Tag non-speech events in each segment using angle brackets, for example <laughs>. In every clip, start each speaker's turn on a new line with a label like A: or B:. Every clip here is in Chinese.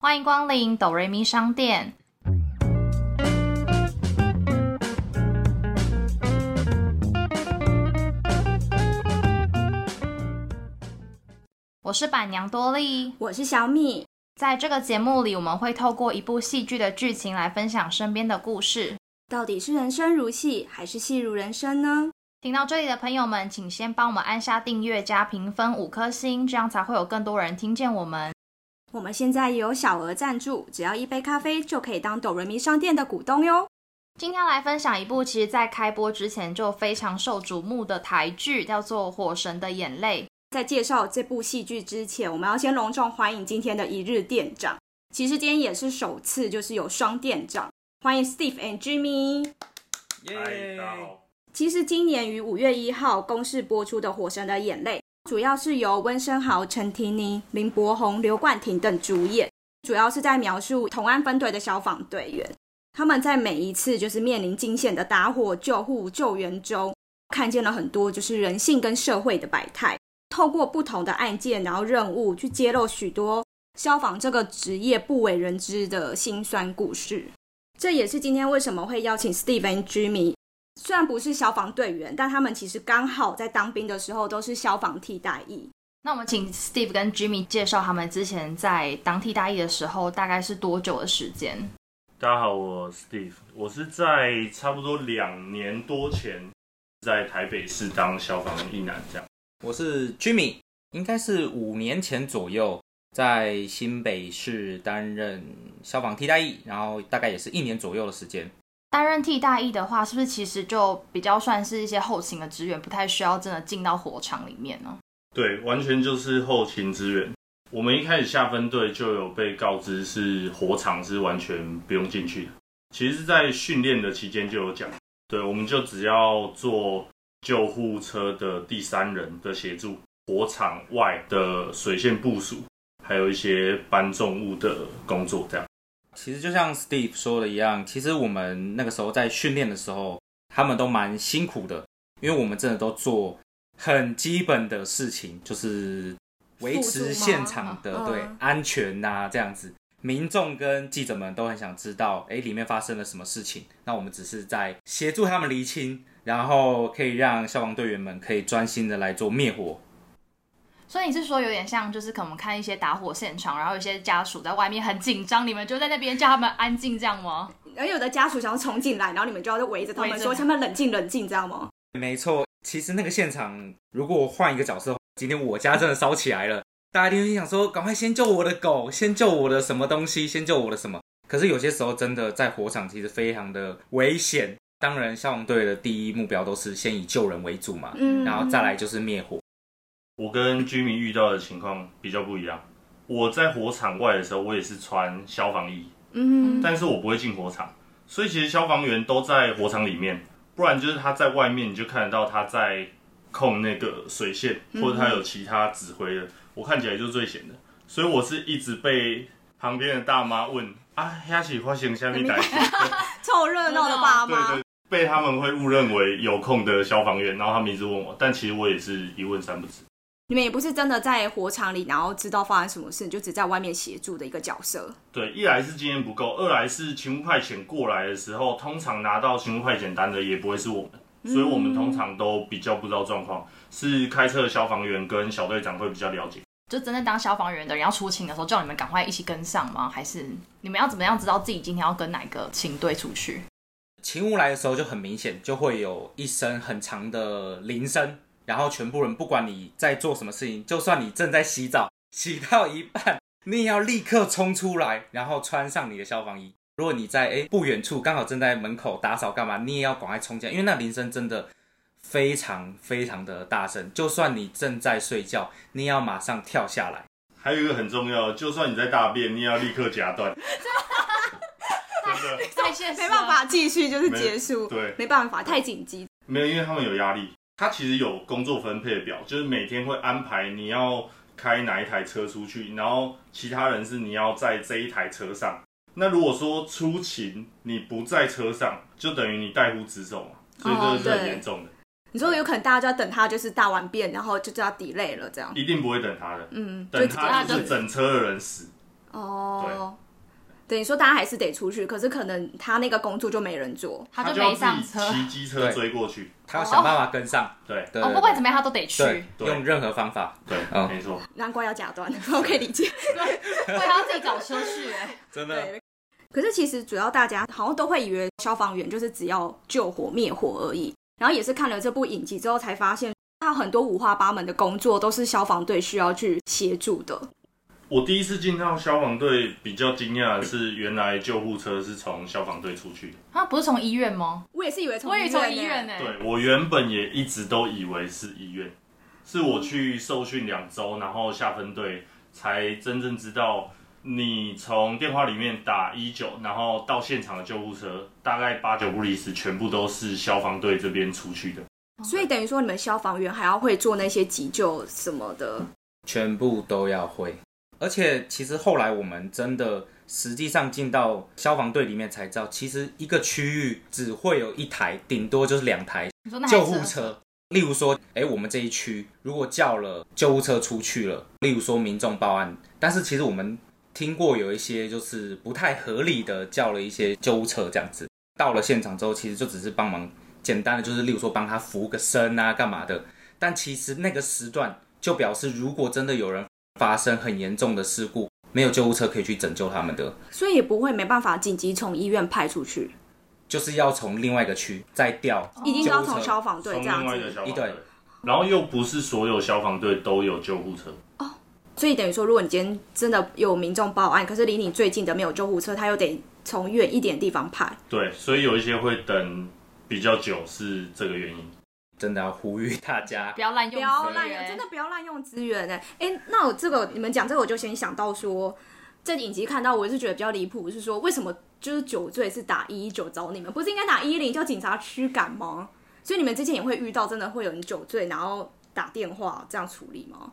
A: 欢迎光临哆瑞咪商店。我是板娘多莉，
B: 我是小米。
A: 在这个节目里，我们会透过一部戏剧的剧情来分享身边的故事。
B: 到底是人生如戏，还是戏如人生呢？
A: 听到这里的朋友们，请先帮我们按下订阅加评分五颗星，这样才会有更多人听见我们。
B: 我们现在也有小额赞助，只要一杯咖啡就可以当哆瑞咪商店的股东哟。
A: 今天来分享一部其实在开播之前就非常受瞩目的台剧，叫做《火神的眼泪》。
B: 在介绍这部戏剧之前，我们要先隆重欢迎今天的一日店长。其实今天也是首次，就是有双店长，欢迎 Steve and Jimmy。
C: 耶！
B: 其实今年于五月一号公示播出的《火神的眼泪》，主要是由温升豪、陈婷妮、林柏宏、刘冠廷等主演，主要是在描述同安分队的消防队员，他们在每一次就是面临惊险的打火、救护、救援中，看见了很多就是人性跟社会的百态。透过不同的案件，然后任务去揭露许多消防这个职业不为人知的辛酸故事。这也是今天为什么会邀请 Steve 和 Jimmy。虽然不是消防队员，但他们其实刚好在当兵的时候都是消防替代役。
A: 那我们请 Steve 跟 Jimmy 介绍他们之前在当替代役的时候大概是多久的时间？
C: 大家好，我 Steve，我是在差不多两年多前在台北市当消防一男，这样。
D: 我是 Jimmy，应该是五年前左右在新北市担任消防替代役，然后大概也是一年左右的时间。
A: 担任替代役的话，是不是其实就比较算是一些后勤的支援，不太需要真的进到火场里面呢？
C: 对，完全就是后勤支援。我们一开始下分队就有被告知是火场是完全不用进去的。其实，在训练的期间就有讲，对，我们就只要做。救护车的第三人的协助，火场外的水线部署，还有一些搬重物的工作，这样。
D: 其实就像 Steve 说的一样，其实我们那个时候在训练的时候，他们都蛮辛苦的，因为我们真的都做很基本的事情，就是维持现场的对安全呐，这样子。民众跟记者们都很想知道，哎，里面发生了什么事情？那我们只是在协助他们厘清。然后可以让消防队员们可以专心的来做灭火。
A: 所以你是说有点像，就是可能看一些打火现场，然后有些家属在外面很紧张，你们就在那边叫他们安静，这样吗？
B: 而有的家属想要冲进来，然后你们就要围着他们说，他们冷静冷静，这样吗？
D: 没错，其实那个现场，如果换一个角色，今天我家真的烧起来了，大家一定想说，赶快先救我的狗，先救我的什么东西，先救我的什么？可是有些时候真的在火场，其实非常的危险。当然，消防队的第一目标都是先以救人为主嘛，嗯，然后再来就是灭火。
C: 我跟居民遇到的情况比较不一样。我在火场外的时候，我也是穿消防衣，嗯，但是我不会进火场，所以其实消防员都在火场里面，不然就是他在外面，你就看得到他在控那个水线，或者他有其他指挥的，我看起来就是最险的，所以我是一直被旁边的大妈问啊，下起花型下面担心，<laughs>
B: 凑热闹的爸妈。
C: 被他们会误认为有空的消防员，然后他们一直问我，但其实我也是一问三不知。
B: 你们也不是真的在火场里，然后知道发生什么事，就只在外面协助的一个角色。
C: 对，一来是经验不够，二来是勤务派遣过来的时候，通常拿到勤务派遣单的也不会是我们，所以我们通常都比较不知道状况。是开车的消防员跟小队长会比较了解。
A: 就真的当消防员的人要出勤的时候，叫你们赶快一起跟上吗？还是你们要怎么样知道自己今天要跟哪个勤队出去？
D: 勤务来的时候就很明显，就会有一声很长的铃声，然后全部人不管你在做什么事情，就算你正在洗澡，洗到一半，你也要立刻冲出来，然后穿上你的消防衣。如果你在诶不远处，刚好正在门口打扫干嘛，你也要赶快冲进来，因为那铃声真的非常非常的大声，就算你正在睡觉，你也要马上跳下来。
C: 还有一个很重要，就算你在大便，你也要立刻夹断。<laughs>
A: 太 <laughs> 现实，<laughs>
B: 没办法继续就是结束，
C: 对，
B: 没办法，太紧急。
C: 没有，因为他们有压力。他其实有工作分配表，就是每天会安排你要开哪一台车出去，然后其他人是你要在这一台车上。那如果说出勤你不在车上，就等于你代呼职守嘛，所以这是很严重的。
B: 你说有可能大家就要等他，就是大完便，然后就叫他 delay 了，这样
C: 一定不会等他的。嗯，等他就是整车的人死。
B: 哦，等于说大家还是得出去，可是可能他那个工作就没人做。
A: 他就没上车。
C: 骑机车追过去。
D: 他要想办法跟上。
C: 对
D: 对
A: 哦，不管怎么样，他都得去。
D: 用任何方法，
C: 对，
D: 嗯
C: 没错。
B: 难怪要假断，<laughs> 我可以理解。<laughs>
A: 对，他要自己找车去。哎，<laughs>
D: 真
B: 的。可是其实主要大家好像都会以为消防员就是只要救火灭火而已，然后也是看了这部影集之后才发现，他很多五花八门的工作都是消防队需要去协助的。
C: 我第一次进到消防队，比较惊讶的是，原来救护车是从消防队出去的。
A: 他不是从医院吗？
B: 我也是以为从
A: 我也从医院呢。
C: 对我原本也一直都以为是医院，是我去受训两周，然后下分队才真正知道，你从电话里面打一九，然后到现场的救护车，大概八九不离十，全部都是消防队这边出去的。
B: 所以等于说你们消防员还要会做那些急救什么的。
D: 全部都要会。而且其实后来我们真的实际上进到消防队里面才知道，其实一个区域只会有一台，顶多就是两台救护车。例如说，哎，我们这一区如果叫了救护车出去了，例如说民众报案，但是其实我们听过有一些就是不太合理的叫了一些救护车这样子，到了现场之后，其实就只是帮忙简单的就是例如说帮他扶个身啊，干嘛的。但其实那个时段就表示，如果真的有人发生很严重的事故，没有救护车可以去拯救他们的，
B: 所以也不会没办法紧急从医院派出去，
D: 就是要从另外一个区再调
B: 一定要从消防队这样
C: 另外一个
B: 子。
C: 消防队
D: 一队，
C: 然后又不是所有消防队都有救护车哦。
B: 所以等于说，如果你今天真的有民众报案，可是离你最近的没有救护车，他又得从远一点地方派。
C: 对，所以有一些会等比较久，是这个原因。
D: 真的要呼吁大家。<laughs>
A: 不要滥用
B: 不要
A: 资源。
B: 滥用，真的不要滥用资源哎哎，那我这个你们讲这个，我就先想到说，这影集看到我是觉得比较离谱，是说为什么就是酒醉是打一一九找你们，不是应该打一一零叫警察驱赶吗？所以你们之前也会遇到真的会有人酒醉然后打电话这样处理吗？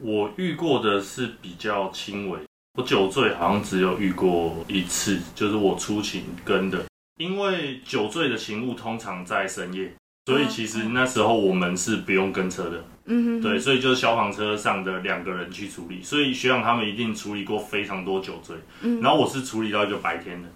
C: 我遇过的是比较轻微，我酒醉好像只有遇过一次，就是我出勤跟的，因为酒醉的勤务通常在深夜，所以其实那时候我们是不用跟车的，
B: 嗯哼，
C: 对，所以就是消防车上的两个人去处理，所以学长他们一定处理过非常多酒醉，
B: 嗯
C: 然后我是处理到一个白天的，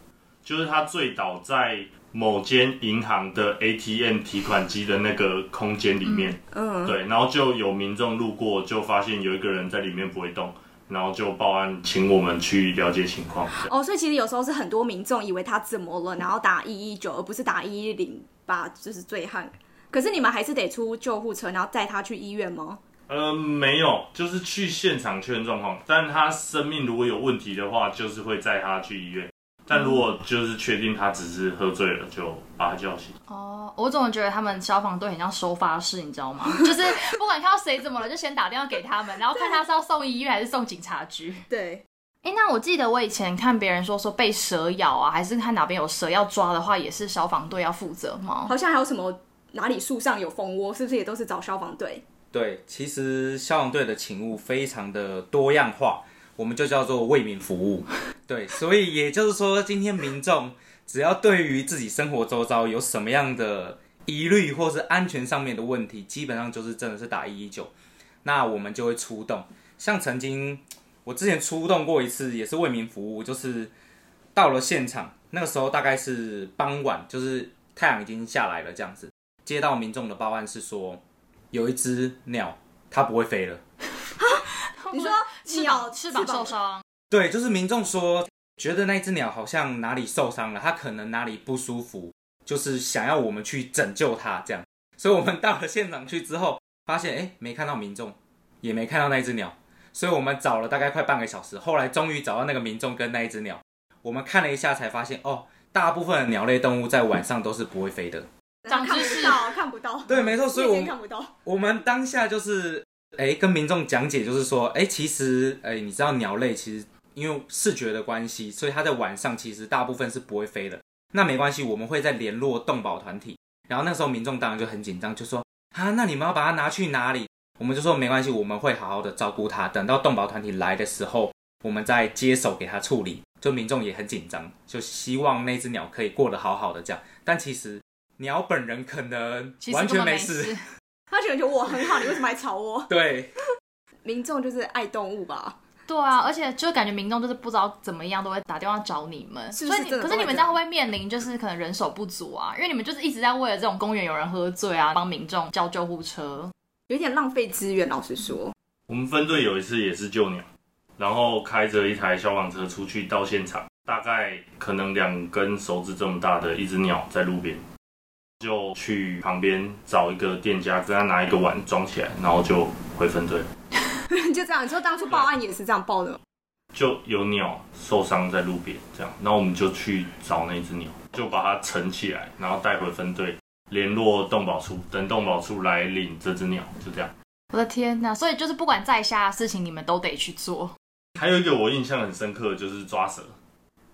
C: 就是他醉倒在某间银行的 ATM 提款机的那个空间里面。
B: 嗯，
C: 对，然后就有民众路过，就发现有一个人在里面不会动，然后就报案，请我们去了解情况。
B: 哦，所以其实有时候是很多民众以为他怎么了，然后打一一九，而不是打一一零把就是醉汉。可是你们还是得出救护车，然后载他去医院吗？
C: 呃，没有，就是去现场确认状况，但他生命如果有问题的话，就是会载他去医院。但如果就是确定他只是喝醉了，就把他叫醒。
A: 哦，我总觉得他们消防队很像收发室，你知道吗？<laughs> 就是不管看到谁怎么了，就先打电话给他们，然后看他是要送医院还是送警察局。
B: 对，
A: 哎，那我记得我以前看别人说说被蛇咬啊，还是看哪边有蛇要抓的话，也是消防队要负责吗？
B: 好像还有什么哪里树上有蜂窝，是不是也都是找消防队？
D: 对，其实消防队的勤务非常的多样化，我们就叫做为民服务。<laughs> 对，所以也就是说，今天民众只要对于自己生活周遭有什么样的疑虑或是安全上面的问题，基本上就是真的是打一一九，那我们就会出动。像曾经我之前出动过一次，也是为民服务，就是到了现场，那个时候大概是傍晚，就是太阳已经下来了这样子，接到民众的报案是说。有一只鸟，它不会飞了。
B: 你说鸟
A: 翅膀受伤，
D: 对，就是民众说，觉得那只鸟好像哪里受伤了，它可能哪里不舒服，就是想要我们去拯救它这样。所以我们到了现场去之后，发现哎，没看到民众，也没看到那只鸟，所以我们找了大概快半个小时，后来终于找到那个民众跟那一只鸟。我们看了一下，才发现哦，大部分的鸟类动物在晚上都是不会飞的。
B: 看
A: 长知识
B: 不到，看不到。
D: 对，没错，所以我们
B: 夜间看不到。
D: 我们当下就是，哎，跟民众讲解，就是说，哎，其实，哎，你知道鸟类其实因为视觉的关系，所以它在晚上其实大部分是不会飞的。那没关系，我们会再联络动保团体。然后那时候民众当然就很紧张，就说，啊，那你们要把它拿去哪里？我们就说没关系，我们会好好的照顾它。等到动保团体来的时候，我们再接手给它处理。就民众也很紧张，就希望那只鸟可以过得好好的这样。但其实。鸟本人可能完全
A: 没
D: 事，
B: 他觉得我很好，你为什么还吵我？
D: 对，
B: 民众就是爱动物吧，
A: 对啊，而且就感觉民众就是不知道怎么样都会打电话找你们，
B: 是是
A: 所以可是你们这样会不会面临就是可能人手不足啊？因为你们就是一直在为了这种公园有人喝醉啊，帮民众叫救护车。
B: 有点浪费资源。老实说，
C: 我们分队有一次也是救鸟，然后开着一台消防车出去到现场，大概可能两根手指这么大的一只鸟在路边，就去旁边找一个店家，跟他拿一个碗装起来，然后就回分队。<laughs>
B: 就这样。你说当初报案也是这样报的，
C: 就有鸟受伤在路边，这样，然后我们就去找那只鸟，就把它盛起来，然后带回分队，联络动保处，等动保处来领这只鸟，就这样。
A: 我的天呐！所以就是不管在下的事情，你们都得去做。
C: 还有一个我印象很深刻的就是抓蛇，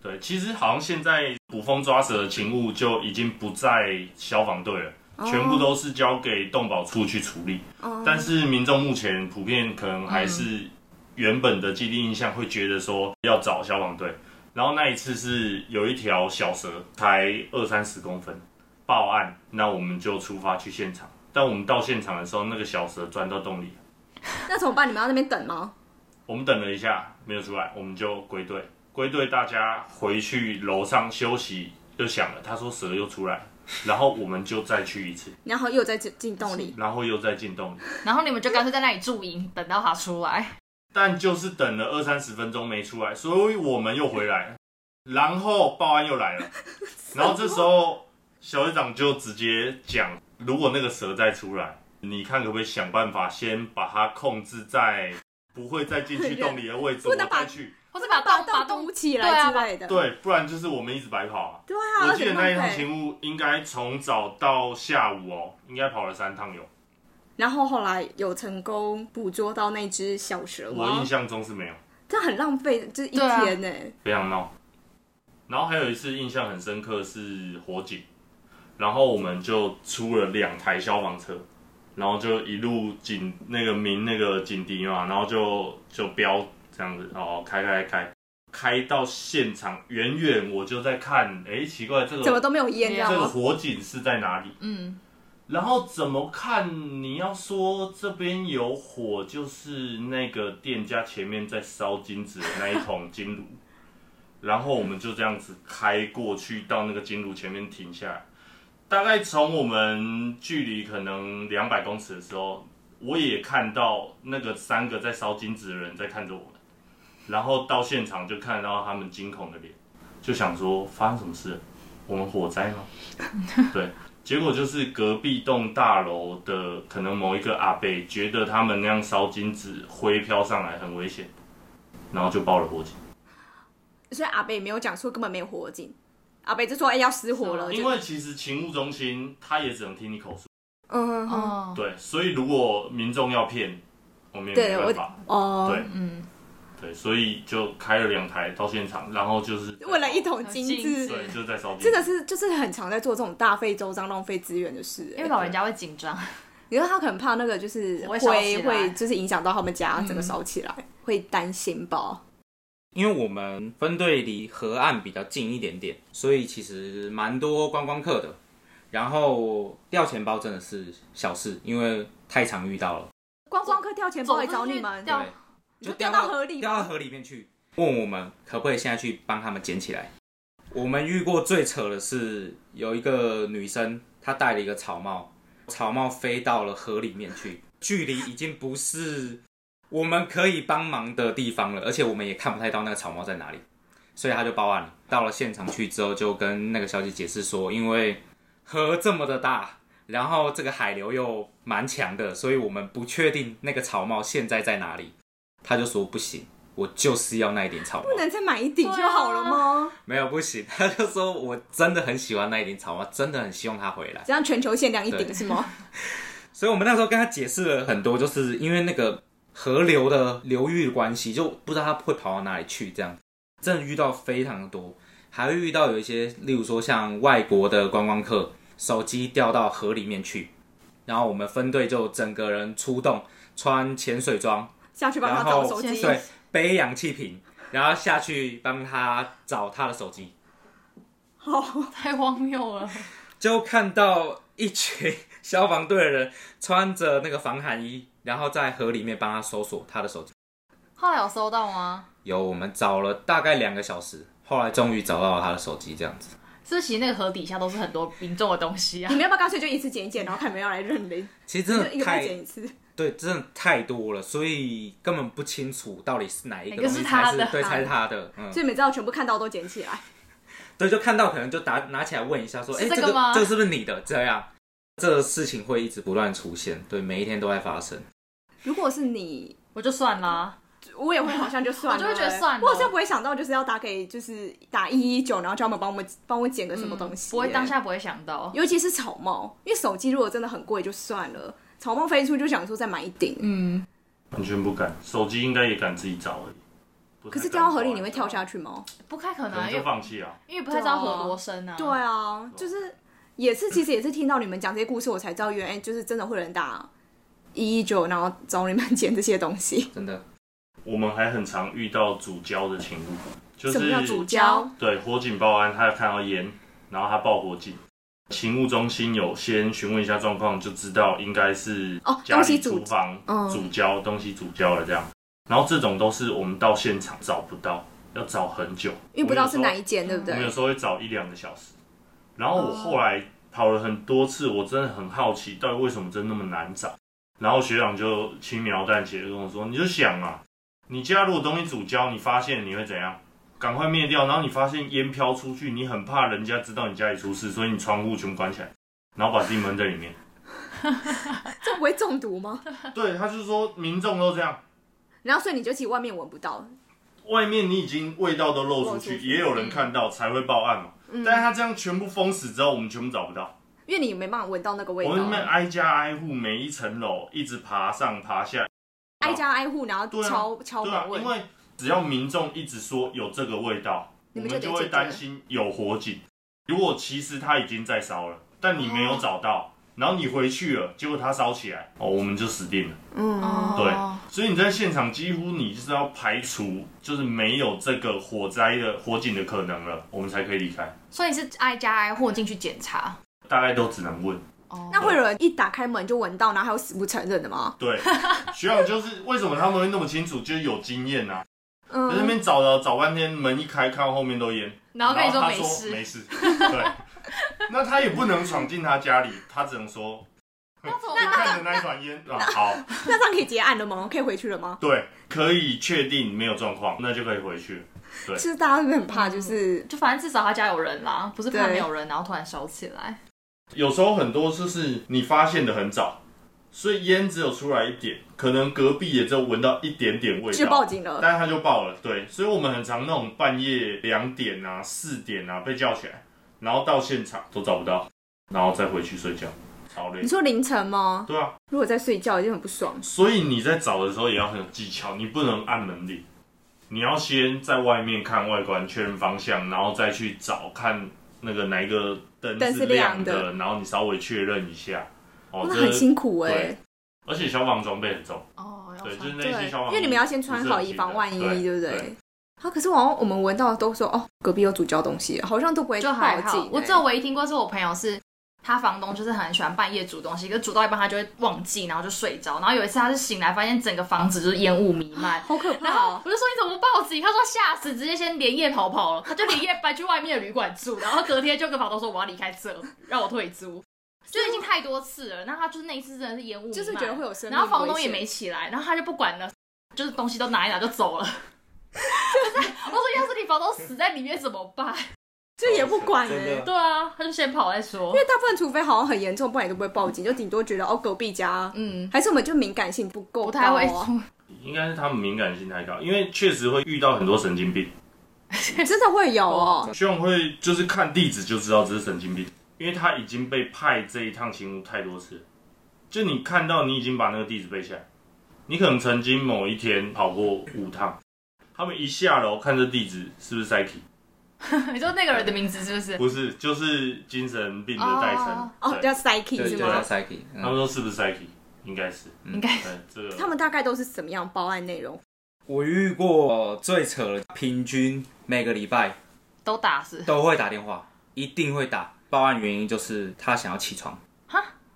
C: 对，其实好像现在捕风抓蛇的勤务就已经不在消防队了。全部都是交给动保处去处理，
B: 哦
C: 但是民众目前普遍可能还是原本的既定印象，会觉得说要找消防队。然后那一次是有一条小蛇，才二三十公分，报案，那我们就出发去现场。但我们到现场的时候，那个小蛇钻到洞里，
B: 那怎么办？你们要在那边等吗？
C: 我们等了一下没有出来，我们就归队。归队，大家回去楼上休息，就想了，他说蛇又出来，然后我们就再去一次，
B: 然后又再进进洞里，
C: 然后又再进洞里。
A: 然后你们就干脆在那里驻营，等到他出来。
C: 但就是等了二三十分钟没出来，所以我们又回来，然后报案又来了，<laughs> 然后这时候小队长就直接讲，如果那个蛇再出来，你看可不可以想办法先把它控制在不会再进去洞里的位置，我 <laughs>
B: 不能把
C: 再去。
A: 或是把
B: 把
A: 洞把
B: 洞
A: 洞
B: 堵起来之类的。
C: 对，不然就是我们一直白跑啊。
B: 对啊，
C: 我记得那一趟
B: 而且浪费
C: 勤务应该从早到下午哦，应该跑了三趟有，
B: 然后后来有成功捕捉到那只小蛇吗
C: 我印？象中是没有。
B: 这很浪费，就是一天呢。
C: 非常闹。然后还有一次印象很深刻是火警，然后我们就出了两台消防车，然后就一路警那个鸣那个警笛嘛，然后就就飙这样子，然后开开开开到现场，远远我就在看，哎，奇怪，这个
B: 怎么都没有烟，这
C: 个？火警是在哪里？
A: 嗯，
C: 然后怎么看？你要说这边有火，就是那个店家前面在烧金子的那一桶金炉，然后我们就这样子开过去，到那个金炉前面停下来。大概从我们距离可能两百公尺的时候，我也看到那个三个在烧金纸的人在看着我们，然后到现场就看到他们惊恐的脸，就想说发生什么事？我们火灾吗？<laughs> 对，结果就是隔壁栋大楼的可能某一个阿伯觉得他们那样烧金纸灰飘上来很危险，然后就报了火警。
B: 所以阿北也没有讲说根本没有火警，阿北就说哎要失火了，
C: 因为其实勤务中心他也只能听你口述，
B: 嗯嗯
C: 对，所以如果民众要骗，我们也没办法。
B: 哦，
C: 对
A: 嗯，
C: 对，所以就开了两台到现场，然后就是
B: 为了一桶金
A: 金
B: 子
A: 子，
C: 对，就是在烧。
B: 真的是就是很常在做这种大费周章、浪费资源的事。
A: 因为老人家会紧张。<laughs>
B: 你说他可能怕那个就是
A: 会烧起
B: 会就是影响到他们家
A: 嗯
B: 整个烧起来，会担心吧？
D: 因为我们分队离河岸比较近一点点，所以其实蛮多观光客的。然后掉钱包真的是小事，因为太常遇到了。
B: 观光客掉钱包来找你们，
A: 掉
D: 对，
B: 就掉到河里
D: 掉到河里面去，问我们可不可以现在去帮他们捡起来。我们遇过最扯的是，有一个女生，她戴了一个草帽，草帽飞到了河里面去，距离已经不是我们可以帮忙的地方了，而且我们也看不太到那个草帽在哪里，所以他就报案了。到了现场去之后，就跟那个小姐解释说，因为河这么的大，然后这个海流又蛮强的，所以我们不确定那个草帽现在在哪里。他就说不行，我就是要那一顶草帽
B: 不。能再买一顶就好了吗？
D: 没有不行，他就说我真的很喜欢那一顶草帽，真的很希望它回来。
B: 这样全球限量一顶是吗？
D: 所以我们那时候跟他解释了很多，就是因为那个河流的流域的关系，就不知道它会跑到哪里去。这样真的遇到非常多，还会遇到有一些，例如说像外国的观光客手机掉到河里面去，然后我们分队就整个人出动，穿潜水装，
B: 下去帮他找手机，
D: 对，背氧气瓶，然后下去帮他找他的手机。
A: 好太荒谬了。
D: 就看到一群消防队的人穿着那个防寒衣，然后在河里面帮他搜索他的手机。
A: 后来有搜到吗？
D: 有，我们找了大概两个小时，后来终于找到了他的手机，这样子。
A: 是其实那个盒底下都是很多民众的东西啊 <laughs>
B: 你？们要不要干脆就一次捡一捡，然后看有没有要来认领？
D: 其实真的
B: 一个月
D: 太
B: 剪一次。
D: 对，真的太多了，所以根本不清楚到底是哪一个
A: 是他的
D: 才是对，才是他的。嗯，
B: 所以每次要全部看到都捡起来。
D: 对，就看到可能就拿拿起来问一下，说，哎、这个
A: 是这个吗
D: 这个是不是你的？这样，这个事情会一直不断出现，对，每一天都在发生。
B: 如果是你，
A: 我就算啦，
B: 我也会好像就算了、
A: 我就会觉得算了
B: 我好像不会想到就是要打给就是打一一九，然后叫他们帮我们帮我捡个什么东西、
A: 嗯不会当下不会想到。
B: 尤其是草帽，因为手机如果真的很贵就算了，草帽飞出就想说再买一顶。
A: 嗯，
C: 完全不敢，手机应该也敢自己找而已。
B: 可是掉到河里你会跳下去吗？
A: 不太可能啊，
C: 可能就
A: 因为
C: 放弃啊。
A: 因为不太知道河多深啊。
B: 对啊，就是也是，其实也是听到你们讲这些故事，我才知道原来就是真的会有人打一一九，然后找你们捡这些东西。
D: 真的，
C: 我们还很常遇到主交的情况，就是
B: 什么叫主交？
C: 对火警报案，他看到烟，然后他报火警，勤务中心有先询问一下状况，就知道应该是
B: 哦
C: 家里
B: 东西主
C: 厨房
B: 嗯
C: 主交东西主交了这样，然后这种都是我们到现场找不到，要找很久，
B: 因为不知道是哪，
C: 一
B: 间，对不对
C: 我们有？时候会找一两个小时，然后我后来跑了很多次，我真的很好奇，到底为什么真那么难找？然后学长就轻描淡写的跟我说：“你就想啊，你家如果东西煮焦，你发现你会怎样？赶快灭掉。然后你发现烟飘出去，你很怕人家知道你家里出事，所以你窗户全部关起来，然后把自己闷在里面。
B: 这不会中毒吗？
C: 对，他就是说民众都这样，
B: 然后所以你就其实外面闻不到，
C: 外面你已经味道都漏出去，
B: 漏出去
C: 也有人看到才会报案嘛。但是他这样全部封死之后，我们全部找不到。
B: 因为你没办法闻到那个味道
C: 我们那边
B: 道。
C: 挨家挨户，每一层楼一直爬上爬下，
B: 挨家挨户，然后
C: 对啊
B: 敲敲
C: 对啊
B: 门，问
C: 因。为只要民众一直说有这个味道，
B: 你
C: 我们就会担心有火警。如果其实他已经在烧了，但你没有找到，然后你回去了，结果它烧起来，哦，我们就死定了。
B: 嗯，
A: 哦
C: 对，所以你在现场几乎你就是要排除，就是没有这个火灾的火警的可能了，我们才可以离开。
A: 所以是挨家挨户进去检查。
C: 大概都只能问。
A: 哦
B: 那会有人一打开门就闻到，然后还有死不承认的吗？
C: 对，<laughs> 学长就是为什么他们会那么清楚，就是有经验呐、在那
B: 嗯，
C: 边找了找半天，门一开，看到后面都烟，
A: 然后跟你说
C: 他
A: 没事，
C: 没事，<laughs> 对，<laughs> 那他也不能闯进他家里，他只能说，
A: 那怎么
C: 就
A: 办？
C: 看着那一团烟啊，好，
B: 那这样可以结案了吗？可以回去了吗？
C: 对，可以确定没有状况，那就可以回去。对
B: 其实大家是不是很怕，就是
A: 就反正至少他家有人啦，不是怕没有人，然后突然烧起来。
C: 有时候很多就是你发现的很早，所以烟只有出来一点，可能隔壁也只有闻到一点点味道
B: 就报，警了。
C: 但是他就报了。对，所以我们很常那种半夜两点啊、四点啊被叫起来，然后到现场都找不到，然后再回去睡觉，超累
B: 你。说凌晨吗？
C: 对啊，
B: 如果在睡觉，一定很不爽。
C: 所以你在找的时候也要很有技巧，你不能按门铃，你要先在外面看外观，确认方向，然后再去找看那个哪一个灯
B: 灯是
C: 是亮
B: 亮的
C: 然后你稍微确认一下。哦，
B: 那很辛苦哎、
C: 对而且消防装备很重，
A: 哦，
C: 对，就是那，些消防，
B: 因为你们要先穿好以防万一，
C: 对
B: 对不对？啊，可是好像我们闻到都说哦，隔壁有煮焦东西，好像都不会
A: 就还好。我只有唯一听过是我朋友是。他房东就是很喜欢半夜煮东西，可是煮到一半他就会忘记，然后就睡着。然后有一次他是醒来，发现整个房子就是烟雾弥漫，
B: 好可怕
A: 然后
B: 哦！
A: 我就说你怎么不报警？他说吓死，直接先连夜逃跑了。他就连夜搬去外面的旅馆住，然后隔天就跟房东说我要离开这，让我退租。就已经太多次了，那他就是那一次真的是烟雾，
B: 就是觉得会有生命
A: 然后房东也没起来，然后他就不管了，就是东西都拿一拿就走了。<laughs> 就是我说要是你房东死在里面怎么办？
B: 就也不管哎、
D: 真的。
A: 对啊，他就先跑再说。
B: 因。为大部分除非好像很严重，不然也都不会报警，就顶多觉得哦隔壁家，
A: 嗯，
B: 还是我们就敏感性不够
A: 不太会。
B: 高啊
C: 应该是他们敏感性太高，因为确实会遇到很多神经病，<laughs>
B: 真的会有哦。
C: 学长会就是看地址就知道这是神经病，因为他已经被派这一趟勤务太多次，就你看到你已经把那个地址背下来，你可能曾经某一天跑过五趟，他们一下楼看这地址是不是 psyche？<laughs>
A: 你说那个人的名字是不是？
C: 不是，就是精神病的代称。
B: 哦，
C: 对
B: 叫 psyche
D: 对，
B: 是吗
D: ？psyche，
C: 他们说是不是 psyche？应该是，
A: 应该
C: 对这个
B: 他们大概都是什么样报案内容？
D: 我遇过最扯的，平均每个礼拜
A: 都打是
D: 都会打电话，一定会打。报案原因就是他想要起床，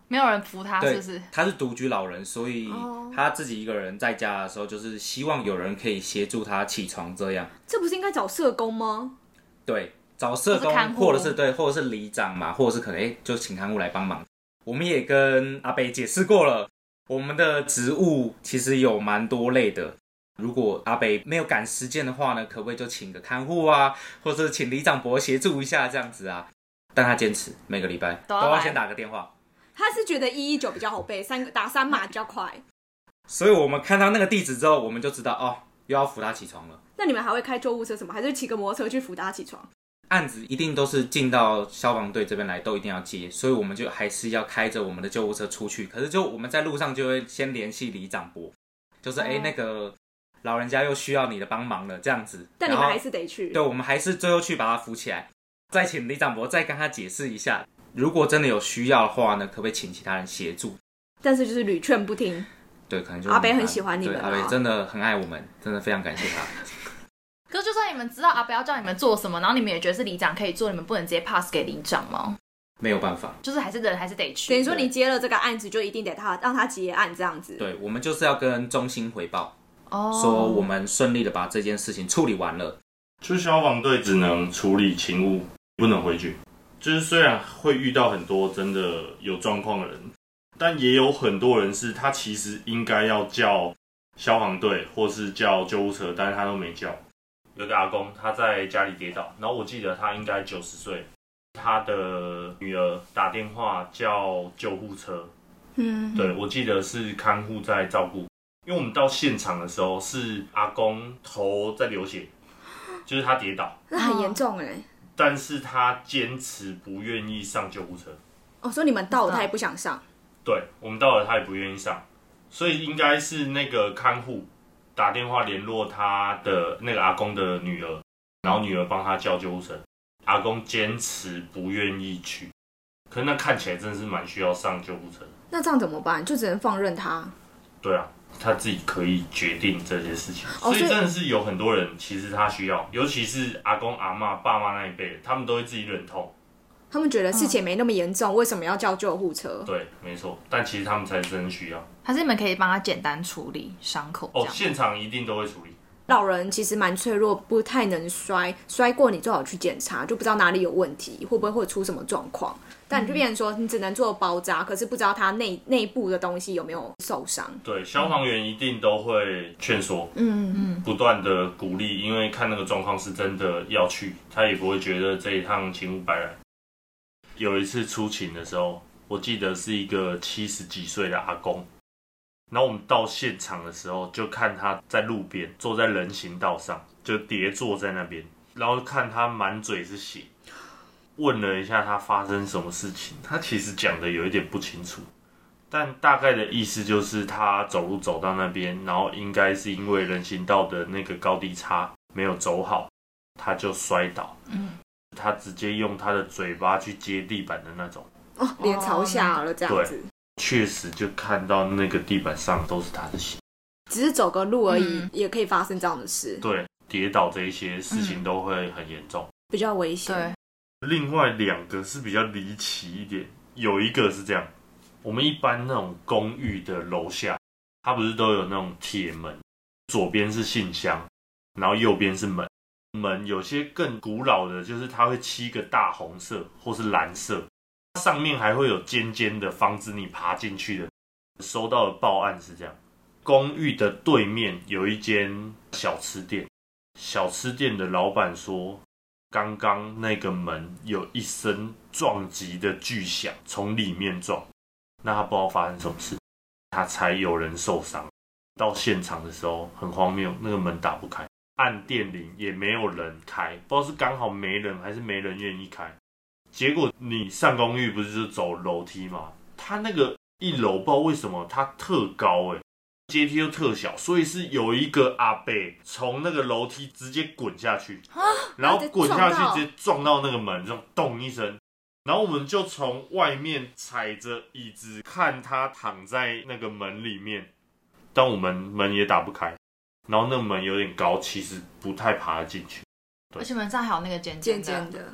A: 没有人扶他，是不是？
D: 他是独居老人，所以
B: 哦
D: 他自己一个人在家的时候，就是希望有人可以协助他起床这样。
B: 这不是应该找社工吗？
D: 对，找社工
A: 或
D: 者是对，或者是里长嘛，或者是可能哎、就请看护来帮忙。我们也跟阿北解释过了，我们的职务其实有蛮多类的。如果阿北没有赶时间的话呢，可不可以就请个看护啊，或者是请里长伯协助一下这样子啊？但他坚持每个礼拜
A: 都要
D: 都要先打个电话。
B: 他是觉得一一九比较好背，三个打三码比较快。
D: 所以我们看到那个地址之后，我们就知道哦，又要扶他起床了。
B: 那你们还会开救护车什么？还是骑个摩托车去扶他起床？
D: 案子一定都是进到消防队这边来，都一定要接，所以我们就还是要开着我们的救护车出去。可是就我们在路上就会先联系李长伯，就是哎、那个老人家又需要你的帮忙了这样子。
B: 但你们还是得去。
D: 对，我们还是最后去把他扶起来，再请李长伯再跟他解释一下，如果真的有需要的话呢，可不可以请其他人协助？
B: 但是就是屡劝不听。
D: 对，可能就
B: 阿北很喜欢你们
D: 阿北真的很爱我们，真的非常感谢他。<laughs>
A: 可是就算你们知道阿北要叫你们做什么，然后你们也觉得是里长可以做，你们不能直接 pass 给里长吗？
D: 没有办法，
A: 就是还是人还是得去。
B: 等于说你接了这个案子，就一定得他让他结案这样子。
D: 对我们就是要跟中心回报。
A: 哦，
D: 说我们顺利的把这件事情处理完了。
C: 就消防队只能处理勤务，不能回去。就是虽然会遇到很多真的有状况的人，但也有很多人是他其实应该要叫消防队或是叫救护车，但是他都没叫。有个阿公他在家里跌倒，然后我记得他应该九十岁，他的女儿打电话叫救护车，
B: 嗯，
C: 对我记得是看护在照顾，因为我们到现场的时候是阿公头在流血，就是他跌倒，
B: 那很严重哎。
C: 但是他坚持不愿意上救护车。
B: 哦，所以你们到了，他也不想上。
C: 对我们到了，他也不愿意上，所以应该是那个看护打电话联络他的那个阿公的女儿，然后女儿帮他叫救护车，阿公坚持不愿意去。可是那看起来真的是蛮需要上救护车。
B: 那这样怎么办？就只能放任他。
C: 对啊，他自己可以决定这些事情，
B: 哦所以
C: 真的是有很多人其实他需要，尤其是阿公阿妈、爸妈那一辈，他们都会自己忍痛。
B: 他们觉得事情没那么严重，为什么要叫救护车？
C: 对，没错，但其实他们才是真需要。
A: 还是你们可以帮他简单处理伤口
C: 哦，现场一定都会处理。
B: 老人其实蛮脆弱，不太能摔，摔过你最好去检查，就不知道哪里有问题，会不会会出什么状况。但你就变成说，你只能做包扎，可是不知道他内内部的东西有没有受伤。
C: 对，消防员一定都会劝说，
B: 嗯
A: 嗯，
C: 不断的鼓励，因为看那个状况是真的要去，他也不会觉得这一趟勤务白来。有一次出勤的时候，我记得是一个七十几岁的阿公，然后我们到现场的时候，就看他在路边坐在人行道上，就叠坐在那边，然后看他满嘴是血，问了一下他发生什么事情，他其实讲的有一点不清楚。但大概的意思就是他走路走到那边，然后应该是因为人行道的那个高低差没有走好，他就摔倒。
A: 嗯，
C: 他直接用他的嘴巴去接地板的那种，
B: 哦，脸朝下了这样子，
C: 确实就看到那个地板上都是他的血。
B: 只是走个路而已，
A: 嗯
B: 也可以发生这样的事，
C: 对，跌倒这一些事情都会很严重。
B: 比较危险。
A: 对，
C: 另外两个是比较离奇一点，有一个是这样，我们一般那种公寓的楼下，它不是都有那种铁门，左边是信箱，然后右边是门。门有些更古老的，就是它会漆个大红色或是蓝色，上面还会有尖尖的，防止你爬进去的。收到的报案是这样，公寓的对面有一间小吃店，小吃店的老板说，刚刚那个门有一声撞击的巨响，从里面撞，那他不知道发生什么事，他才有人受伤。到现场的时候很荒谬，那个门打不开，按电铃也没有人开，不知道是刚好没人还是没人愿意开。结果你上公寓不是就走楼梯吗？他那个一楼不知道为什么它特高哎、阶梯又特小，所以是有一个阿贝从那个楼梯直接滚下去，然后滚下去直接撞到那个门，这种咚一声，然后我们就从外面踩着椅子看他躺在那个门里面，但我们门也打不开，然后那个门有点高，其实不太爬得进去。
A: 而且门上还有那个尖
B: 尖
A: 尖，
B: 尖的，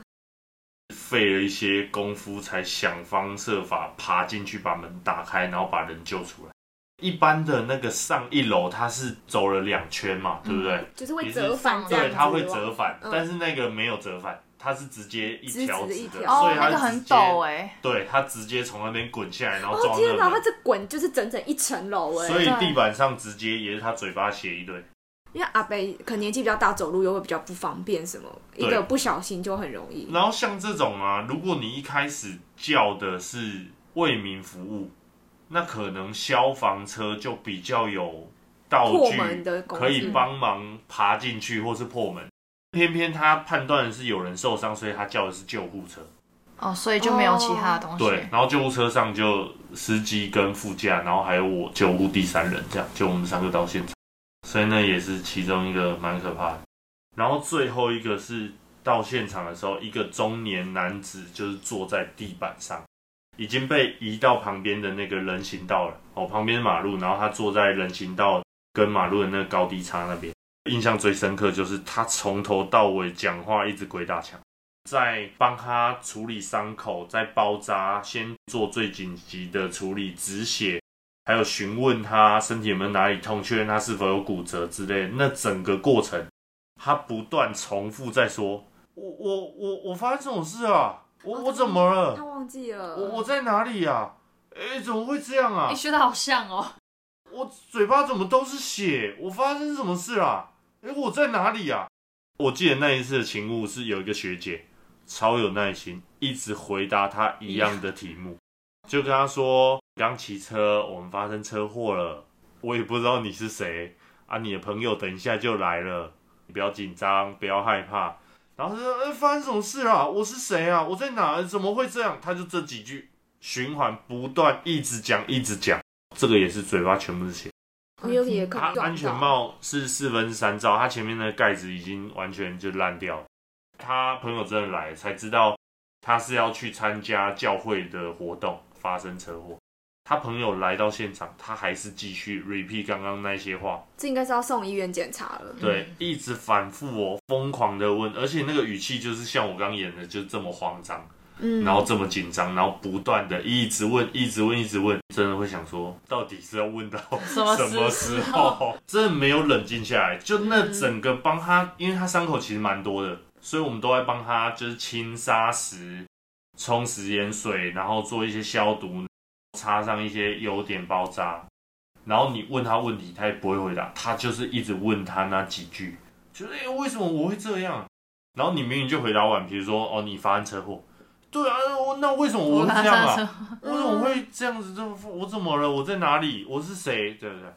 C: 费了一些功夫，才想方设法爬进去把门打开，然后把人救出来。一般的那个上一楼，它是走了两圈嘛，对不对？
B: 就是会折返这样
C: 对，
B: 子，
C: 它会折返，
B: 嗯。
C: 但是那个没有折返，它是直接一条直的，
B: 直直的一条。
A: 哦，
C: 所以它
A: 那个很陡哎，
C: 对，它直接从那边滚下来，然后
B: 哦天哪，它这滚就是整整一层楼哎，
C: 所以地板上直接也是他嘴巴写一堆。
B: 因为阿北可能年纪比较大，走路又会比较不方便，什么一
C: 对
B: 个不小心就很容易。
C: 然后像这种啊，如果你一开始叫的是为民服务，那可能消防车就比较有道具可以帮忙爬进去或是破门。偏偏他判断的是有人受伤，所以他叫的是救护车。
A: 哦，所以就没有其他的东西。
C: 对，然后救护车上就司机跟副驾，然后还有我救护第三人，这样就我们三个到现场，所以那也是其中一个蛮可怕的。然后最后一个是到现场的时候，一个中年男子就是坐在地板上，已经被移到旁边的那个人行道了，哦，旁边马路，然后他坐在人行道跟马路的那个高低差那边。印象最深刻就是他从头到尾讲话一直鬼打墙。在帮他处理伤口，在包扎，先做最紧急的处理，止血，还有询问他身体有没有哪里痛，确认他是否有骨折之类。那整个过程，他不断重复在说：“我我我我发生这种事啊，我我怎么了？
B: 他忘记了，
C: 我我在哪里呀？哎，怎么会这样啊
A: 你？学的好像哦，<laughs>
C: 我嘴巴怎么都是血？我发生什么事啊？哎，我在哪里呀？我记得那一次的勤务是有一个学姐超有耐心，一直回答他一样的题目，就跟他说刚骑车，我们发生车祸了，我也不知道你是谁啊，你的朋友等一下就来了，你不要紧张，不要害怕。然后他说：“哎、发生什么事啊？我是谁啊？我在哪？怎么会这样？”他就这几句循环不断，一直讲，一直讲。这个也是嘴巴全部是血。他安全帽是四分之三罩，他前面的盖子已经完全就烂掉了。他朋友真的来才知道，他是要去参加教会的活动，发生车祸。他朋友来到现场，他还是继续 repeat 刚刚那些话，
B: 这应该是要送医院检查了。
C: 对，一直反复哦，疯狂的问，而且那个语气就是像我刚演的，就这么慌张，
B: 嗯，
C: 然后这么紧张，然后不断的一直问，一直问，一直问，真的会想说，到底是要问到 <laughs>
A: 什么
C: 时候？<laughs> 真的没有冷静下来，就那整个帮他，因为他伤口其实蛮多的，所以我们都在帮他就是清砂石、冲食盐水，然后做一些消毒，插上一些优点包扎。然后你问他问题，他也不会回答，他就是一直问他那几句，就是哎、为什么我会这样？然后你明明就回答完，比如说哦你发生车祸，对啊，那为什么我会这样啊？我怎么会这样子？这么我怎么了？我在哪里？我是谁？对不对？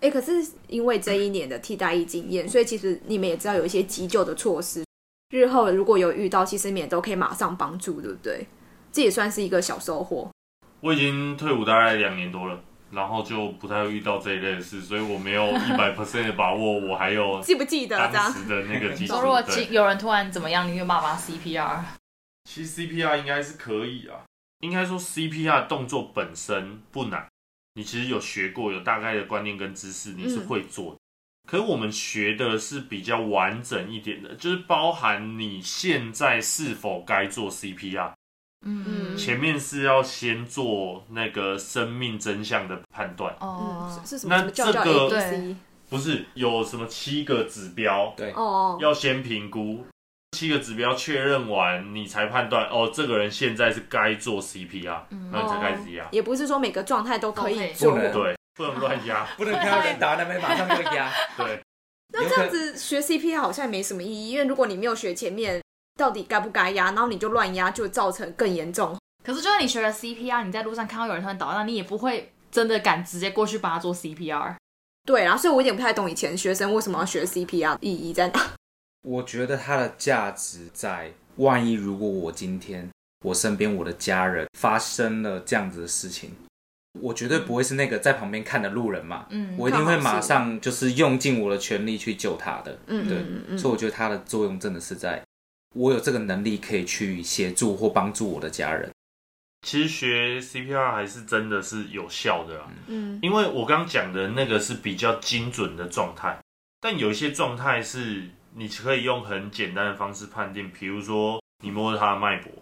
B: 哎、可是因为这一年的替代役经验，所以其实你们也知道有一些急救的措施，日后如果有遇到，其实你们也都可以马上帮助，对不对？这也算是一个小收获。
C: 我已经退伍大概两年多了，然后就不太会遇到这一类的事，所以我没有 <laughs> 一百 percent 的把握，我还有
B: 记不记得？
C: 当时的那个基础
A: 说如果。有人突然怎么样，你就骂骂 CPR？
C: 其实 CPR 应该是可以啊，应该说 CPR 动作本身不难，你其实有学过，有大概的观念跟知识，你是会做的。可是我们学的是比较完整一点的，就是包含你现在是否该做 CPR。
A: 嗯，
C: 前面是要先做那个生命真相的判断，
B: 嗯，
A: 哦
B: 是，是什么？
C: 那这个？不是有什么七个指标，
D: 对，
B: 哦，
C: 要先评估，七个指标确认完，你才判断哦，这个人现在是该做 CPR，那你才开始压。
B: 也不是说每个状态都可以
A: 都可以
B: 做
D: 不。能
C: 对，不能乱压。<laughs>
D: 不能看到人打那边马上就压。
C: 对，
B: 那这样子学 CPR 好像也没什么意义，因为如果你没有学前面到底该不该压，然后你就乱压，就造成更严重。
A: 可是就算你学了 CPR，你在路上看到有人突然倒下，你也不会真的敢直接过去帮他做 CPR。
B: 对啊，所以我有点不太懂以前学生为什么要学 CPR 意义在哪。
D: 我觉得它的价值在，万一如果我今天我身边我的家人发生了这样子的事情，我绝对不会是那个在旁边看的路人嘛，
A: 嗯，
D: 我一定会马上就是用尽我的全力去救他的。
B: 嗯
D: 对，
B: 嗯嗯嗯
D: 所以我觉得它的作用真的是在，我有这个能力可以去协助或帮助我的家人。
C: 其实学 CPR 还是真的是有效的啦，
B: 嗯
C: 因为我刚讲的那个是比较精准的状态，但有一些状态是你可以用很简单的方式判定，比如说你摸着他的脉搏，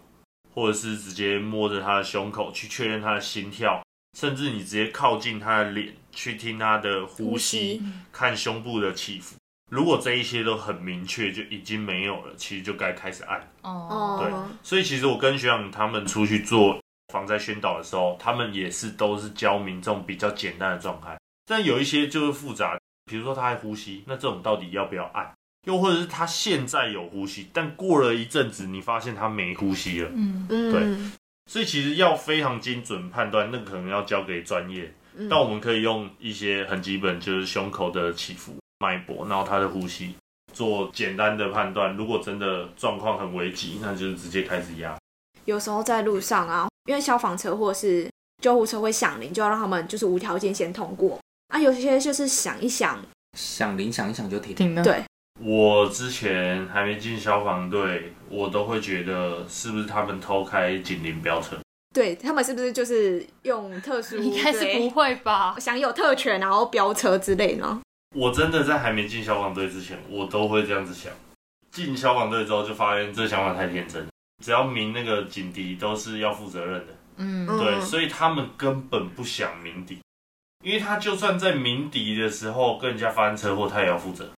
C: 或者是直接摸着他的胸口去确认他的心跳，甚至你直接靠近他的脸去听他的呼吸，看胸部的起伏。如果这一些都很明确，就已经没有了，其实就该开始按。
A: 哦，
C: 对，所以其实我跟学长他们出去做防灾宣导的时候，他们也是都是教民众比较简单的状态，但有一些就是复杂，比如说他还呼吸，那这种到底要不要按？又或者是他现在有呼吸，但过了一阵子你发现他没呼吸了，
A: 嗯，
C: 对，所以其实要非常精准判断，那可能要交给专业，但我们可以用一些很基本，就是胸口的起伏。脉搏，然后他的呼吸，做简单的判断。如果真的状况很危急，那就是直接开始压。
B: 有时候在路上啊，因为消防车或者是救护车会响铃，就要让他们就是无条件先通过啊。有些就是想一想，
D: 响铃响一响就停
A: 停了。
B: 对，
C: 我之前还没进消防队，我都会觉得是不是他们偷开警铃飙车？
B: 对他们是不是就是用特殊？<laughs>
A: 应该是不会吧？
B: 享有特权然后飙车之类呢？
C: 我真的在还没进消防队之前，我都会这样子想。进消防队之后，就发现这想法太天真。只要鸣那个警笛，都是要负责任的。
A: 嗯，
C: 对，所以他们根本不想鸣笛，因为他就算在鸣笛的时候跟人家发生车祸，他也要负责。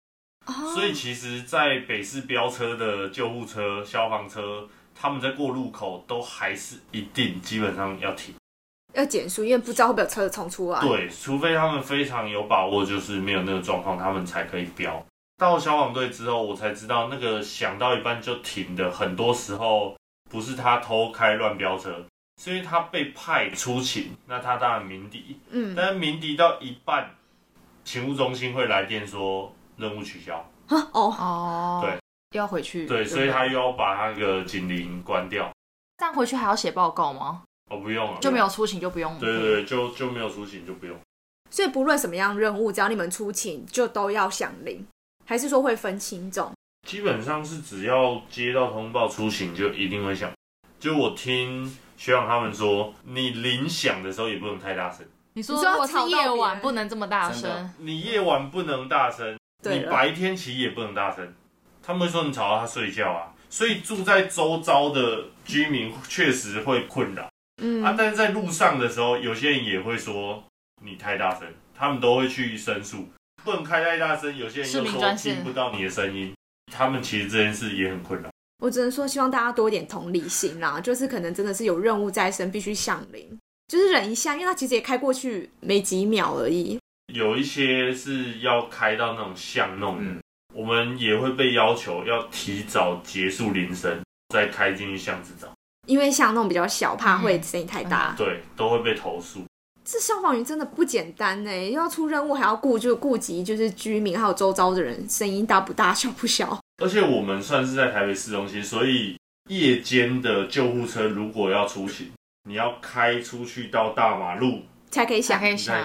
C: 所以其实，在北市飙车的救护车、消防车，他们在过路口都还是一定基本上要停。
B: 要减速，因为不知道会不会有车冲出来。
C: 对，除非他们非常有把握，就是没有那个状况，他们才可以飙。到消防队之后，我才知道那个想到一半就停的，很多时候不是他偷开乱飙车，是因为他被派出勤，那他当然鸣笛。嗯，但是鸣笛到一半，勤务中心会来电说任务取消。
B: 哦
A: 哦，
C: 对，
A: 又要回去。
C: 对，所以他又要把那个警铃关掉。
A: 这样回去还要写报告吗？
C: 哦，不用了，
A: 就没有出勤就不用。
C: 对对对，就就没有出勤就不用。
B: 所以不论什么样任务，只要你们出勤，就都要响铃，还是说会分轻重？
C: 基本上是只要接到通报出勤，就一定会响。就我听学长他们说，你铃响的时候也不能太大声。
A: 你说如果是夜晚不能这么大声，
C: 你夜晚不能大声，你白天其实也不能大声。他们会说你吵到他睡觉啊，所以住在周遭的居民确实会困扰。嗯啊，但是在路上的时候，有些人也会说你太大声，他们都会去申诉，不能开太大声。有些人又说听不到你的声音，他们其实这件事也很困扰。
B: 我只能说，希望大家多一点同理心啦，就是可能真的是有任务在身，必须响铃，就是忍一下，因为他其实也开过去没几秒而已。
C: 有一些是要开到那种巷弄，我们也会被要求要提早结束铃声，再开进去巷子找。
B: 因为像那种比较小，怕会声音太大，
C: 对，都会被投诉。
B: 这消防员真的不简单呢，要出任务还要顾就顾及就是居民还有周遭的人声音大不大小不小。
C: 而且我们算是在台北市中心，所以夜间的救护车如果要出行，你要开出去到大马路
B: 才可以响，
A: 可以响。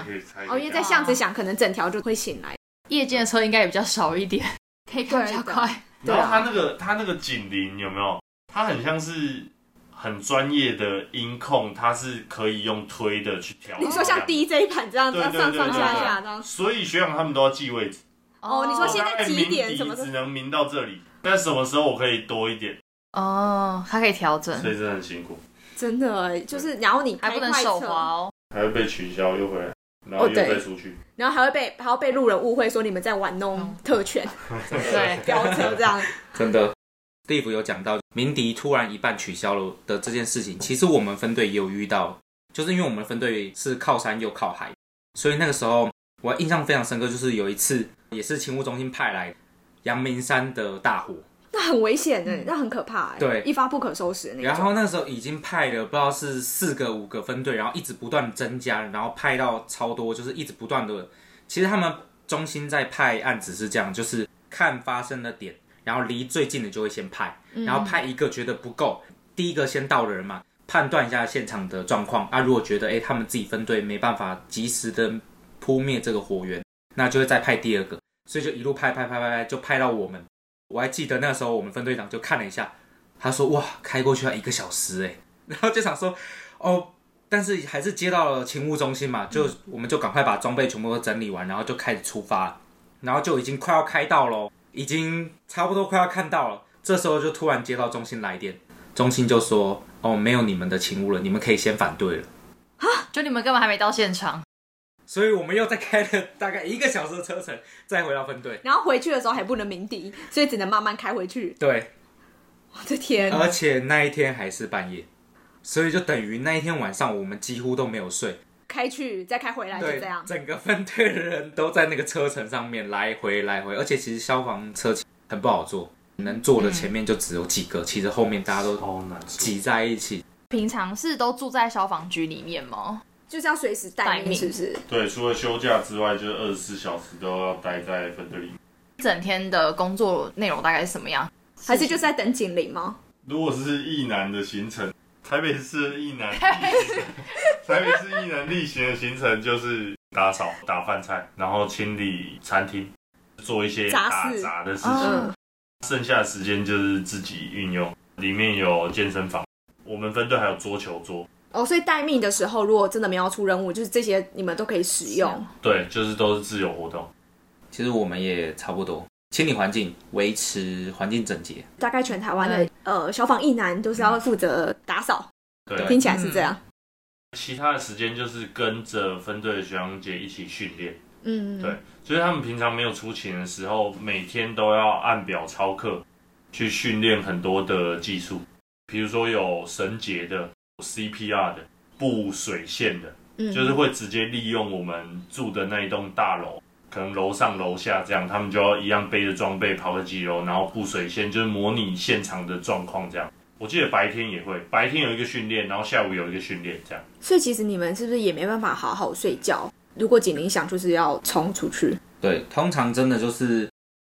C: 哦，
B: 因为在巷子响，可能整条就会醒来。
A: 夜间的车应该也比较少一点，<laughs> 可以开比较快。
C: 然后它那个它那个警铃有没有？它很像是。很专业的音控，它是可以用推的去调。
B: 你说像 DJ 盘这样子上上下下这样。
C: 所以学长他们都要记位置。
B: 哦，你说现在几点？什么
C: 只能鸣到这里？但什么时候我可以多一点？
A: 哦，它可以调整。
C: 所以真的很辛苦。
B: 真的，就是然后你
A: 还不能手滑哦，
C: 还会被取消又回来，然后又被出去，
B: 然后还会被还要被路人误会说你们在玩弄特权，<laughs>
A: 对，
B: 飙车这样。<laughs>
D: 真的。Steve 有讲到鸣笛突然一半取消了的这件事情，其实我们分队也有遇到，就是因为我们分队是靠山又靠海，所以那个时候我印象非常深刻，就是有一次也是勤务中心派来阳明山的大火，
B: 那很危险的，那很可怕，
D: 对，
B: 一发不可收拾。
D: 然后那时候已经派了不知道是四个五个分队，然后一直不断增加，然后派到超多，就是一直不断的。其实他们中心在派案子是这样，就是看发生的点。然后离最近的就会先派，然后派一个觉得不够，第一个先到的人嘛，判断一下现场的状况啊。如果觉得哎他们自己分队没办法及时的扑灭这个火源，那就会再派第二个。所以就一路派派派派派，就派到我们。我还记得那时候我们分队长就看了一下，他说哇开过去要一个小时哎，<laughs> 然后就想说哦，但是还是接到了勤务中心嘛，就我们就赶快把装备全部都整理完，然后就开始出发，然后就已经快要开到喽。已经差不多快要看到了，这时候就突然接到中心来电，中心就说：“哦，没有你们的勤务了，你们可以先反对了。
A: 啊就你们根本还没到现场，”
D: 所以我们又再开了大概一个小时的车程，再回到分队。
B: 然后回去的时候还不能鸣笛，所以只能慢慢开回去。
D: 对，
B: 我的天！
D: 而且那一天还是半夜，所以就等于那一天晚上我们几乎都没有睡。
B: 开去再开回来就
D: 对
B: 这样，。
D: 整个分队的人都在那个车程上面来回来回，而且其实消防车很不好坐，能坐的前面就只有几个，其实后面大家都
C: 超难受。
D: 挤在一起。
A: 平常是都住在消防局里面吗？
B: 就是要随时待命，是不是？
C: 对，除了休假之外，就是二十四小时都要待在分队里面。
A: 一整天的工作内容大概是什么样？
B: 还是就是在等警铃吗？
C: 如果是一男的行程，台北市的义南，<laughs> 台北市一男例行的行程就是打扫、打饭菜，然后清理餐厅，做一些
B: 杂
C: 杂的事情。
B: 嗯，
C: 剩下的时间就是自己运用，里面有健身房，我们分队还有桌球桌，
B: 哦，所以待命的时候，如果真的没有出任务，就是这些你们都可以使用。
C: 对，就是都是自由活动。
D: 其实我们也差不多，清理环境，维持环境整洁。
B: 大概全台湾的呃消防一男都是要负责打扫，
C: 对，
B: 听起来是这样。
C: 其他的时间就是跟着分队的学长姐一起训练。
B: 嗯，
C: 对，就是他们平常没有出勤的时候，每天都要按表操课，去训练很多的技术，比如说有绳结的、CPR 的、布水线的，
B: 嗯。
C: 就是会直接利用我们住的那一栋大楼，可能楼上楼下这样，他们就要一样背着装备跑个几楼，然后布水线，就是模拟现场的状况这样。我记得白天也会，白天有一个训练，然后下午有一个训练，这样。
B: 所以其实你们是不是也没办法好好睡觉？如果警铃响，就是要冲出去。
D: 对，通常真的就是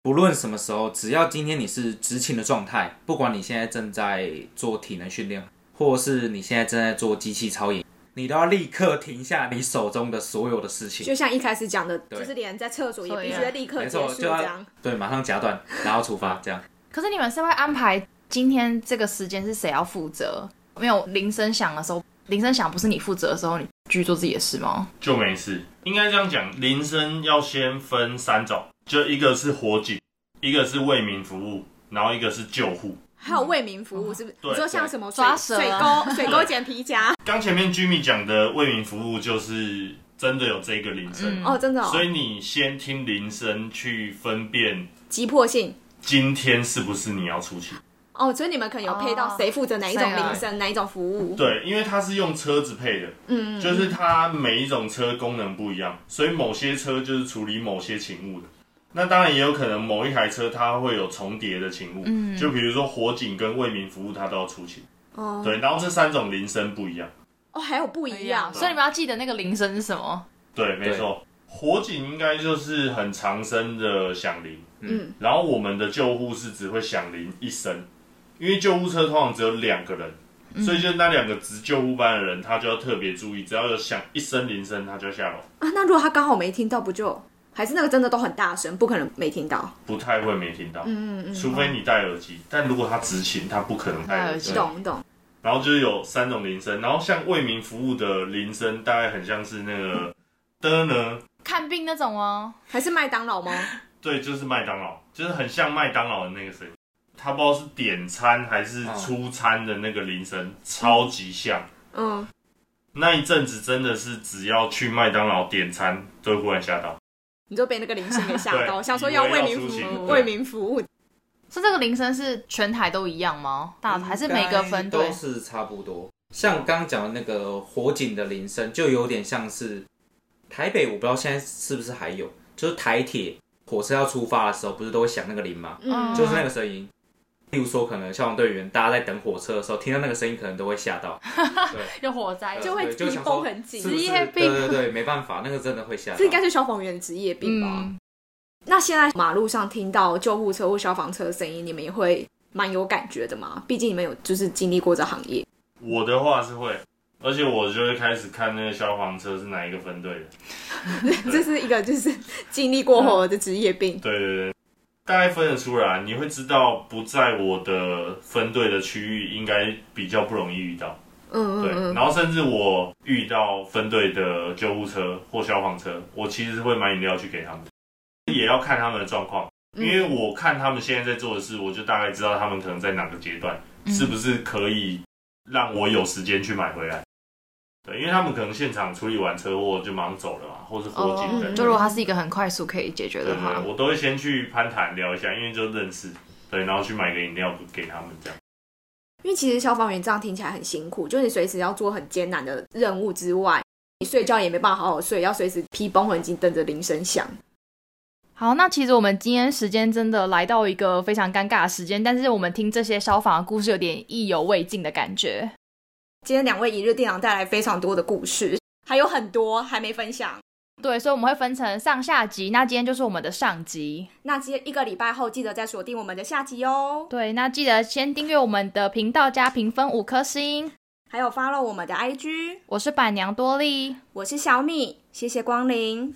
D: 不论什么时候，只要今天你是执勤的状态，不管你现在正在做体能训练，或是你现在正在做机器操演，你都要立刻停下你手中的所有的事情。
B: 就像一开始讲的，就是连在厕所也必须立刻结束这样。
D: 对，马上夹断，然后出发，这样。
A: 可是你们是会安排今天这个时间是谁要负责？没有铃声响的时候，铃声响不是你负责的时候，你继续做自己的事吗？
C: 就没事。应该这样讲，铃声要先分三种，就一个是火警，一个是为民服务，然后一个是救护。
B: 还有为民服务，是不是？你说像什么水
A: 抓蛇啊
B: 水沟、<laughs> 水沟捡皮夹？
C: 刚前面 Jimmy 讲的为民服务，就是真的有这个铃声，
A: 嗯
B: 哦，真的哦
C: 所，以你先听铃声去分辨
B: 急迫性。
C: 今天是不是你要出勤。
B: 哦，所以你们可能有配到
A: 哦
B: 谁负责哪一种铃声、哪一种服务？
C: 对，因为它是用车子配的，
B: 嗯，嗯
C: 就是它每一种车功能不一样，所以某些车就是处理某些勤务的。那当然也有可能某一台车它会有重叠的勤务，
A: 嗯
C: 就比如说火警跟为民服务它都要出勤。
B: 哦，
C: 对，然后这三种铃声不一样。
B: 哦，还有不一样，
A: 所以你们要记得那个铃声是什么？
C: 对，没错。火警应该就是很长声的响铃，
B: 嗯，
C: 然后我们的救护是只会响铃一声，因为救护车通常只有两个人，
B: 嗯
C: 所以就那两个值救护班的人，他就要特别注意，只要有响一声铃声，他就要下楼，
B: 啊，那如果他刚好没听到，不就还是那个真的都很大声，不可能没听到。
C: 不太会没听到，
B: 嗯嗯嗯，
C: 除非你戴耳机。但如果他执勤，他不可能戴耳机。
B: 懂懂。
C: 然后就是有三种铃声，然后像为民服务的铃声，大概很像是那个的呢，
A: 看病那种哦？
B: 还是麦当劳吗？<laughs>
C: 对，就是麦当劳，就是很像麦当劳的那个声音。他不知道是点餐还是出餐的那个铃声，超级像。
B: 嗯，
C: 那一阵子真的是只要去麦当劳点餐，都会忽然吓到。
B: 你就被那个铃声给吓到，想说要为民服务，
C: 为
B: 民服务。
A: 是这个铃声是全台都一样吗？大还是每个分队
D: 都？是差不多。像刚刚讲的那个火警的铃声，就有点像是台北，我不知道现在是不是还有，就是台铁火车要出发的时候，不是都会响那个铃吗？
B: 嗯，
D: 就是那个声音。例如说，可能消防队员大家在等火车的时候，听到那个声音，可能都会吓到，对，<laughs>
A: 有火灾
B: 就会皮
D: 对就想说
B: 绷很紧
A: 职业病
D: 对对对，没办法，那个真的会吓到。
B: 这应该是消防员的职业病吧？
A: 嗯，
B: 那现在马路上听到救护车或消防车的声音，你们也会蛮有感觉的嘛？毕竟你们有就是经历过这行业。
C: 我的话是会，而且我就会开始看那个消防车是哪一个分队的。<laughs>
B: 这是一个就是经历过后的职业病。
C: 对对对，大概分得出来，你会知道不在我的分队的区域，应该比较不容易遇到。
B: 嗯嗯嗯，
C: 然后甚至我遇到分队的救护车或消防车，我其实是会买饮料去给他们，也要看他们的状况，因为我看他们现在在做的事，我就大概知道他们可能在哪个阶段，是不是可以让我有时间去买回来？对，因为他们可能现场处理完车祸就马上走了嘛，或是火警的。
A: 就如果它是一个很快速可以解决的话，
C: 我都会先去攀谈聊一下，因为就认识，对，然后去买个饮料给他们这样。
B: 因为其实消防员这样听起来很辛苦，就是你随时要做很艰难的任务之外，你睡觉也没办法好好睡，要随时披绷魂巾，等着铃声响。
A: 好，那其实我们今天时间真的来到一个非常尴尬的时间，但是我们听这些消防的故事有点意犹未尽的感觉。
B: 今天两位一日店长带来非常多的故事，还有很多还没分享。
A: 对，所以我们会分成上下集。那今天就是我们的上集。
B: 那接一个礼拜后，记得再锁定我们的下集哦。
A: 对，那记得先订阅我们的频道，加评分五颗星，
B: 还有 follow 我们的 IG。
A: 我是板娘多莉，
B: 我是小米，谢谢光临。